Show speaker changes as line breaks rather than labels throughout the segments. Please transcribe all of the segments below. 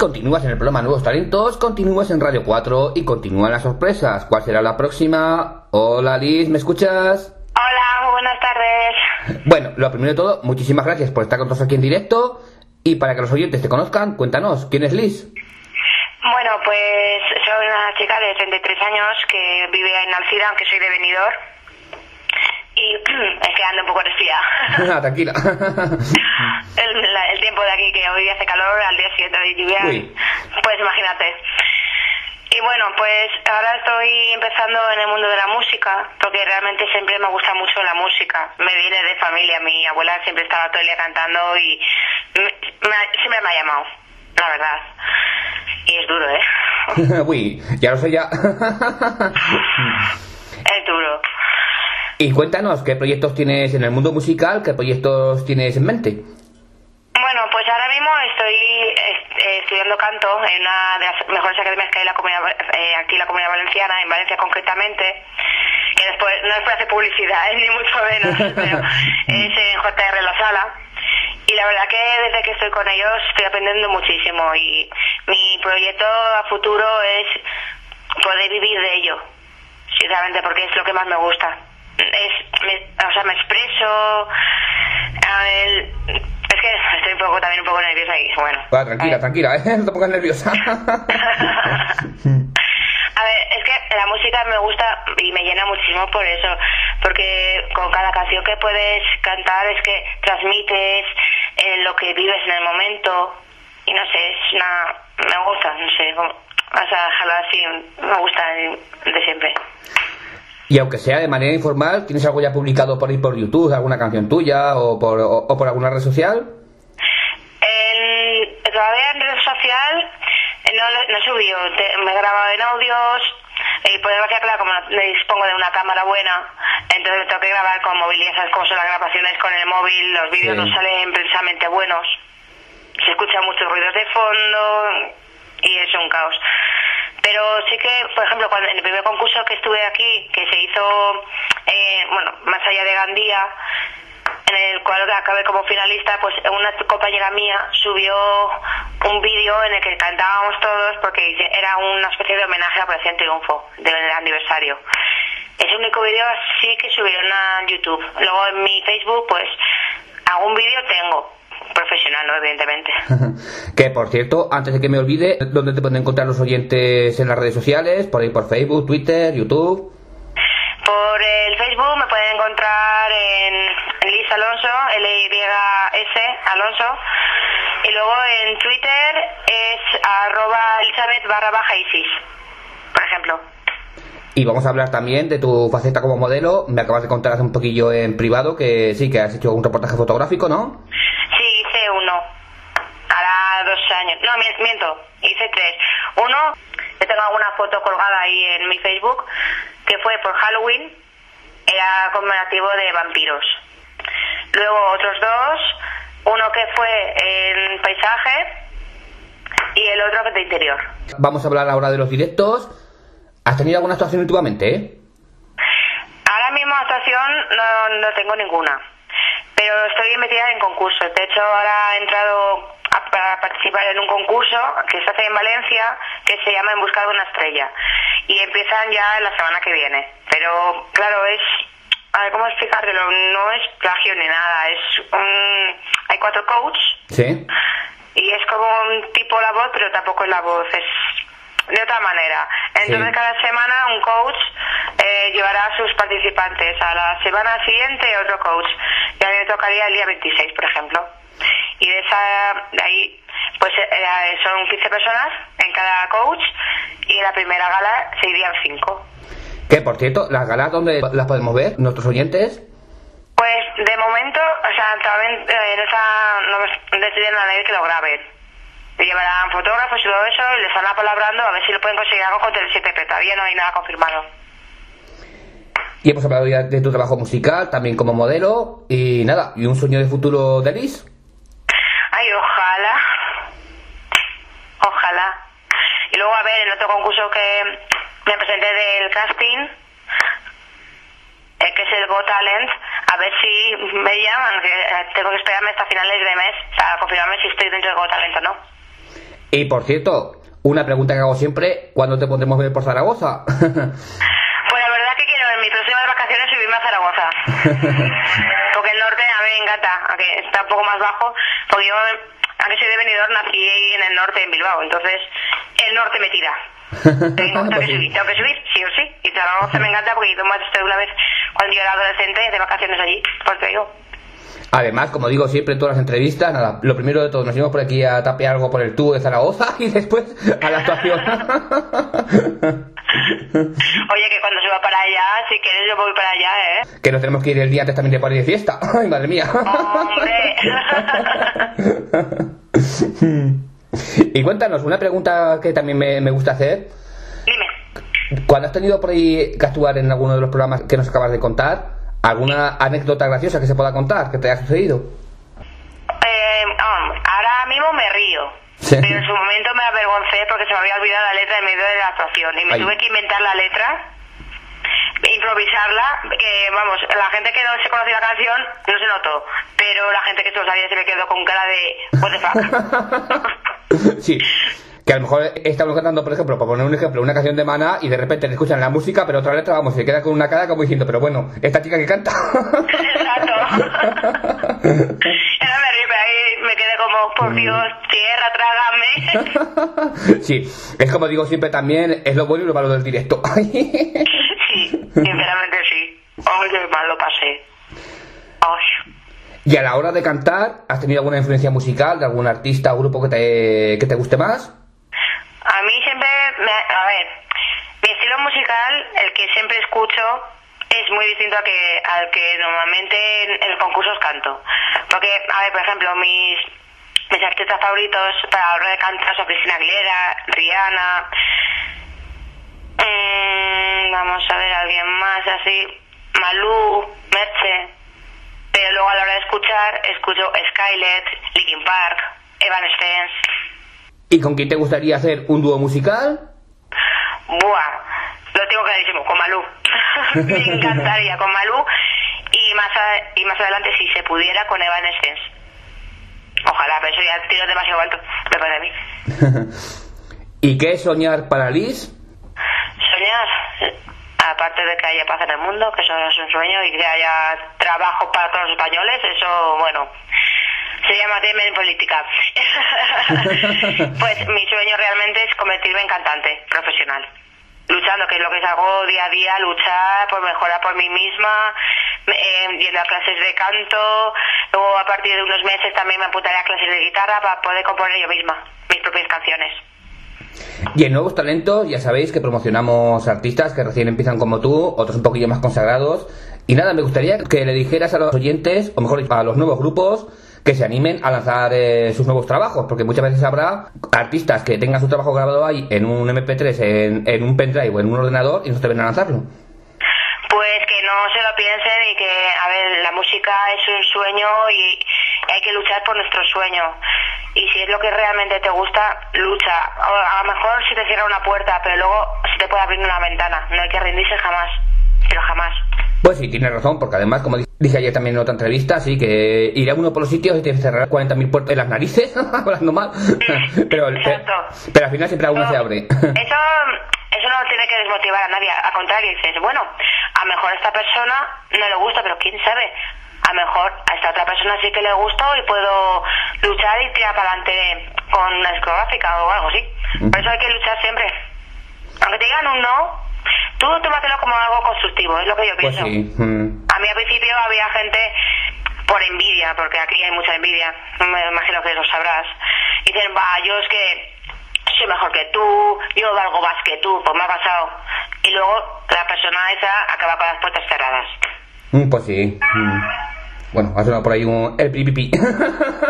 Continúas en el programa Nuevos Talentos, continúas en Radio 4 y continúan las sorpresas. ¿Cuál será la próxima? Hola Liz, ¿me escuchas?
Hola, buenas tardes.
Bueno, lo primero de todo, muchísimas gracias por estar con nosotros aquí en directo. Y para que los oyentes te conozcan, cuéntanos, ¿quién es Liz?
Bueno, pues soy una chica de 33 años que vive en Alcira, aunque soy de Benidorm. Y es que ando un poco resfriada.
Ah, Tranquila.
el, la- el tiempo de aquí, que hoy hace calor, al día siguiente de lluvia,
Uy.
pues imagínate. Y bueno, pues ahora estoy empezando en el mundo de la música, porque realmente siempre me gusta mucho la música. Me viene de familia, mi abuela siempre estaba todo el día cantando y me- me- siempre me ha llamado, la verdad. Y es duro, ¿eh?
Uy, ya lo sé ya.
Es duro.
Y cuéntanos, ¿qué proyectos tienes en el mundo musical? ¿Qué proyectos tienes en mente?
Bueno, pues ahora mismo estoy eh, estudiando canto en una de las mejores academias que hay en la comunidad, eh, aquí en la comunidad valenciana, en Valencia concretamente, que después no es para hacer publicidad, eh, ni mucho menos, pero es en JR La Sala. Y la verdad que desde que estoy con ellos estoy aprendiendo muchísimo y mi proyecto a futuro es poder vivir de ello, sinceramente, porque es lo que más me gusta. Es, me- o sea, me expreso, a ver, es que estoy un poco también un poco nerviosa y bueno.
Va, tranquila, tranquila, ¿eh? No te pongas nerviosa.
A ver, es que la música me gusta y me llena muchísimo por eso, porque con cada canción que puedes cantar es que transmites eh, lo que vives en el momento y no sé, es una... me gusta, no sé, como- o sea, dejarlo así, me gusta de siempre.
Y aunque sea de manera informal, ¿tienes algo ya publicado por ahí por YouTube, alguna canción tuya o por, o, o por alguna red social?
Todavía en red social eh, no, no he subido, Te- me he grabado en audios y por desgracia, claro, como no dispongo de una cámara buena, entonces tengo que grabar con móvil y esas cosas, las grabaciones con el móvil, los vídeos
Sí.
no salen precisamente buenos, se escuchan muchos ruidos de fondo y es un caos. Pero sí que, por ejemplo, cuando en el primer concurso que estuve aquí, que se hizo, eh, bueno, más allá de Gandía, en el cual acabé como finalista, pues una compañera mía subió un vídeo en el que cantábamos todos porque era una especie de homenaje a Operación Triunfo del aniversario. Ese único vídeo sí que subieron a YouTube. Luego en mi Facebook, pues profesional, ¿no? Evidentemente.
que por cierto, antes de que me olvide, ¿dónde te pueden encontrar los oyentes en las redes sociales? Por ahí por Facebook, Twitter, YouTube.
Por el Facebook me pueden encontrar en Liz Alonso, L-Y-S Alonso. Y luego en Twitter es arroba Elizabeth barra baja Isis, por ejemplo.
Y vamos a hablar también de tu faceta como modelo. Me acabas de contar hace un poquillo en privado que sí, que has hecho un reportaje fotográfico, ¿no?
Sí, hice uno. Hará dos años. No, mi- miento. Hice tres. Uno, yo tengo alguna foto colgada ahí en mi Facebook, que fue por Halloween. Era conmemorativo de vampiros. Luego otros dos. Uno que fue en paisaje y el otro que de interior.
Vamos a hablar ahora de los directos. ¿Has tenido alguna actuación últimamente, eh?
Ahora mismo actuación no, no tengo ninguna, pero estoy metida en concursos. De hecho, ahora he entrado a, para participar en un concurso que se hace en Valencia que se llama En Busca de una Estrella y empiezan ya la semana que viene. Pero claro, es... A ver, ¿cómo explicártelo? No es plagio ni nada, es un... Hay cuatro coaches
Sí.
y es como un tipo la voz, pero tampoco es la voz, es de otra manera. Entonces
Sí.
cada semana un coach eh, llevará a sus participantes. A la semana siguiente otro coach. Y a mí me tocaría el día 26, por ejemplo. Y de esa, de ahí, pues eh, son 15 personas en cada coach y en la primera gala se irían 5.
Que por cierto, las galas, ¿dónde las podemos ver? ¿Nuestros oyentes?
Pues de momento, o sea, todavía eh, no, está, no diciendo a nadie que lo graben. llevarán fotógrafos y todo eso y le están apalabrando a ver si lo pueden conseguir algo con Tele7, pero todavía no hay nada confirmado.
Y hemos hablado ya de tu trabajo musical, también como modelo, y nada, ¿y un sueño de futuro de Liz?
Ay, ojalá. Ojalá. Y luego, a ver, el otro concurso que me presenté del casting, eh, que es el Go Talent, a ver si me llaman, que eh, tengo que esperarme hasta finales de mes, para confirmarme si estoy dentro del Go Talent o no.
Y por cierto, una pregunta que hago siempre, ¿cuándo te podremos ver por Zaragoza?
Pues la verdad que quiero en mis próximas vacaciones subirme a Zaragoza. porque el norte a mí me encanta, aunque está un poco más bajo, porque yo, aunque soy de Benidorm, nací en el norte, en Bilbao, entonces el norte me tira. Tengo, tengo que subir, tengo que subir, sí o sí. Y Zaragoza me encanta porque yo más estoy una vez cuando yo era adolescente de vacaciones allí, pues te digo.
Además, como digo siempre en todas las entrevistas, nada, lo primero de todo, nos íbamos por aquí a tapear algo por el tubo de Zaragoza y después a la actuación.
Oye, que cuando suba para allá, si quieres yo voy para allá, ¿eh?
que nos tenemos que ir el día antes también de party de fiesta. Ay, madre mía.
¡Hombre!
y cuéntanos, una pregunta que también me, me gusta hacer.
Dime.
Cuando has tenido por ahí que actuar en alguno de los programas que nos acabas de contar, ¿alguna anécdota graciosa que se pueda contar que te haya sucedido?
Eh, ahora mismo me río. Pero en su momento me avergoncé porque se me había olvidado la letra en medio de la actuación y me
Ay.
tuve que inventar la letra, improvisarla, que vamos, la gente que no se conocía la canción no se notó, pero la gente que se lo sabía se me quedó con cara de what the fuck.
sí. Que a lo mejor estamos cantando, por ejemplo, por poner un ejemplo, una canción de Mana y de repente le escuchan la música, pero otra letra, vamos, se queda con una cara como diciendo, pero bueno, esta chica que canta.
Exacto. me quedé como, por Dios, tierra, trágame.
sí, es como digo siempre también, es lo bueno y lo malo del directo.
Sí, sinceramente sí. Ay, qué mal lo pasé. Ay.
y a la hora de cantar, ¿has tenido alguna influencia musical de algún artista o grupo que te, que te guste más?
A mí siempre, me, a ver, mi estilo musical, el que siempre escucho, es muy distinto a que, al que normalmente en, en concursos canto. Porque, a ver, por ejemplo, mis, mis artistas favoritos para la hora de cantar son Cristina Aguilera, Rihanna, mm, vamos a ver, alguien más así, Malú, Merche. Pero luego a la hora de escuchar, escucho Skylet, Linkin Park, Evanescence.
¿Y con quién te gustaría hacer un dúo musical?
Buah, lo tengo clarísimo, con Malú. Me encantaría con Malú y más, a- y más adelante, si se pudiera, con Evanescence. Ojalá, pero eso ya tiro demasiado alto, me parece a mí.
¿Y qué es soñar para Liz?
Soñar, aparte de que haya paz en el mundo, que eso es un sueño, y que haya trabajo para todos los españoles, eso, bueno, se llama tema en política. pues mi sueño realmente es convertirme en cantante profesional. Luchando, que es lo que hago día a día, luchar por mejorar por mí misma, eh, yendo a clases de canto, luego a partir de unos meses también me apuntaré a clases de guitarra para poder componer yo misma mis propias canciones.
Y en Nuevos Talentos, ya sabéis que promocionamos artistas que recién empiezan como tú, otros un poquillo más consagrados. Y nada, me gustaría que le dijeras a los oyentes, o mejor a los nuevos grupos, que se animen a lanzar eh, sus nuevos trabajos, porque muchas veces habrá artistas que tengan su trabajo grabado ahí en un MP3, en, un pendrive o en un ordenador y no se atreven a lanzarlo.
Pues que no se lo piensen y que, a ver, la música es un sueño y hay que luchar por nuestro sueño. Y si es lo que realmente te gusta, lucha. O a lo mejor si te cierra una puerta, pero luego se te puede abrir una ventana. No hay que rendirse jamás, pero jamás.
Pues sí, tienes razón, porque además, como dije ayer también en otra entrevista, sí, que irá uno por los sitios y te cerrará 40.000 puertas en las narices, hablando mal. pero, pero al final siempre alguna
No,
se abre.
Eso, eso no tiene que desmotivar a nadie. Al contrario, dices, bueno, a lo mejor a esta persona no le gusta, pero quién sabe. A lo mejor a esta otra persona sí que le gustó y puedo luchar y tirar para adelante con una discográfica o algo así. Por eso hay que luchar siempre. Aunque te digan un no, tú tómatelo como algo constructivo, es lo que yo
Pues
pienso.
sí. mm.
A mí al principio había gente por envidia, porque aquí hay mucha envidia, me imagino que lo sabrás. Y dicen, va, yo es que soy mejor que tú, yo valgo más que tú, pues me ha pasado. Y luego la persona esa acaba con las puertas cerradas.
Mm, Pues sí. mm. Bueno, ha sonado por ahí un, el pipipi.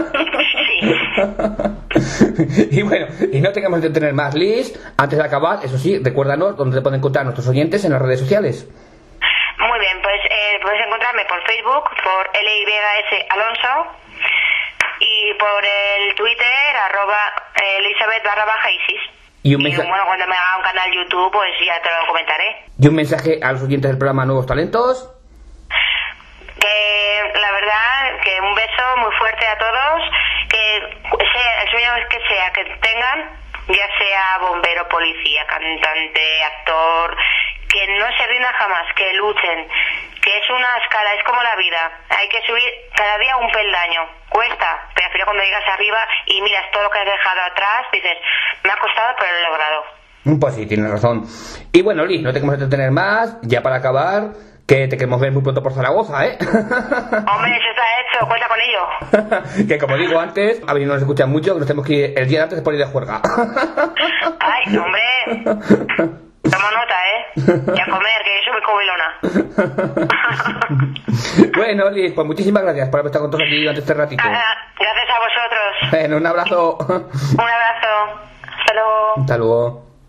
Y bueno, y no tengamos que tener más Liz. Antes de acabar, eso sí, recuérdanos dónde pueden encontrar nuestros oyentes en las redes sociales.
Muy bien, pues eh, puedes encontrarme por Facebook, por LYS Alonso y por el Twitter, arroba eh, Elizabeth barra baja Isis.
Y un
Y
mensaje-
bueno, cuando me haga un canal YouTube, pues ya te lo comentaré.
Y un mensaje a los oyentes del programa Nuevos Talentos.
Que la verdad, que un beso muy fuerte a todos, que sea, el sueño que sea que tengan, ya sea bombero, policía, cantante, actor, que no se rindan jamás, que luchen, que es una escala, es como la vida, hay que subir cada día un peldaño, cuesta, pero al final cuando llegas arriba y miras todo lo que has dejado atrás, dices, me ha costado, pero lo he logrado.
Pues sí, tienes razón. Y bueno, Liz, no te queremos entretener más. Ya para acabar, que te queremos ver muy pronto por Zaragoza, ¿eh?
Hombre, eso está hecho, cuenta con ello.
que como digo antes, a ver, no nos escuchan mucho, que nos tenemos que ir el día antes de poner de juerga.
Ay, hombre. Toma nota, ¿eh? Y a comer, que yo soy muy
bueno, Liz, pues muchísimas gracias por haber estado con todos aquí durante este ratito.
Ah, Gracias a vosotros.
Bueno, un abrazo.
Un abrazo. Hasta luego.
Hasta luego.